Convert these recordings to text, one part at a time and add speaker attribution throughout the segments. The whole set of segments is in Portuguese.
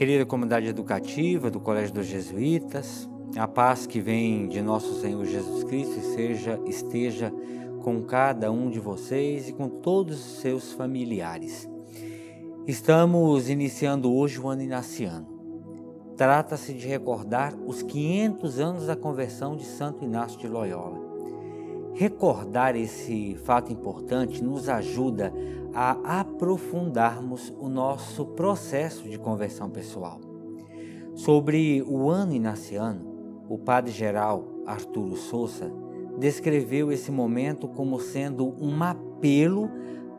Speaker 1: Querida comunidade educativa do Colégio dos Jesuítas, a paz que vem de nosso Senhor Jesus Cristo seja esteja com cada um de vocês e com todos os seus familiares. Estamos iniciando hoje o ano inaciano. Trata-se de recordar os 500 anos da conversão de Santo Inácio de Loyola. Recordar esse fato importante nos ajuda a aprofundarmos o nosso processo de conversão pessoal. Sobre o ano inaciano, o padre-geral Arturo Souza descreveu esse momento como sendo um apelo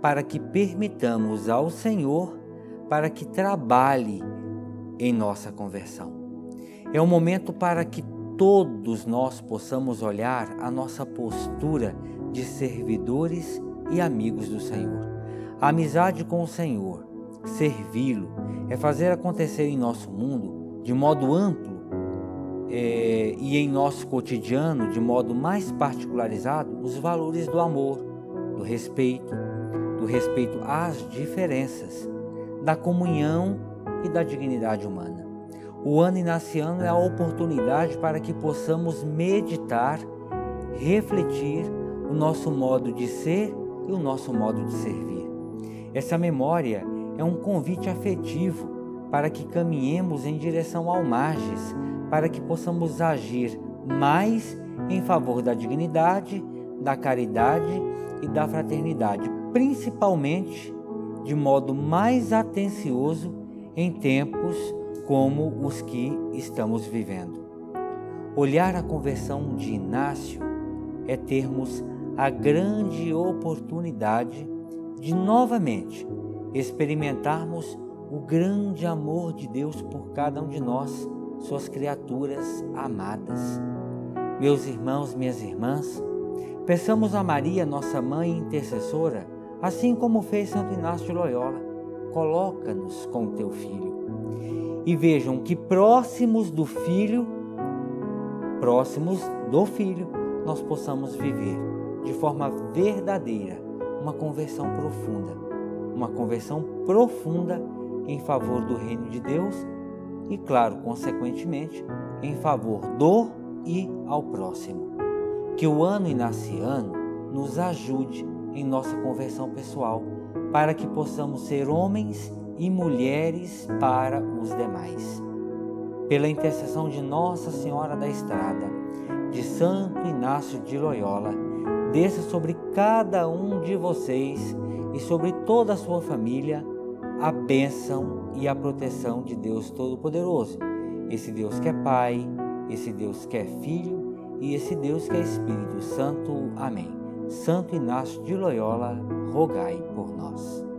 Speaker 1: para que permitamos ao Senhor para que trabalhe em nossa conversão. É um momento para que todos nós possamos olhar a nossa postura de servidores e amigos do Senhor. A amizade com o Senhor, servi-lo, é fazer acontecer em nosso mundo, de modo amplo é, e em nosso cotidiano, de modo mais particularizado, os valores do amor, do respeito, do respeito às diferenças, da comunhão e da dignidade humana. O ano inaciano é a oportunidade para que possamos meditar, refletir o nosso modo de ser e o nosso modo de servir. Essa memória é um convite afetivo para que caminhemos em direção ao Marges, para que possamos agir mais em favor da dignidade, da caridade e da fraternidade, principalmente de modo mais atencioso em tempos como os que estamos vivendo. Olhar a conversão de Inácio é termos a grande oportunidade de novamente experimentarmos o grande amor de Deus por cada um de nós, suas criaturas amadas. Meus irmãos, minhas irmãs, peçamos a Maria, nossa mãe intercessora, assim como fez Santo Inácio de Loyola, coloca-nos com teu filho. E vejam que próximos do filho, próximos do filho, nós possamos viver de forma verdadeira uma conversão profunda, uma conversão profunda em favor do reino de Deus e, claro, consequentemente, em favor do e ao próximo. Que o ano inaciano nos ajude em nossa conversão pessoal, para que possamos ser homens e mulheres para os demais. Pela intercessão de Nossa Senhora da Estrada, de Santo Inácio de Loyola, desça sobre cada um de vocês e sobre toda a sua família a bênção e a proteção de Deus Todo-Poderoso. Esse Deus que é Pai, esse Deus que é Filho e esse Deus que é Espírito Santo. Amém. Santo Inácio de Loyola, rogai por nós.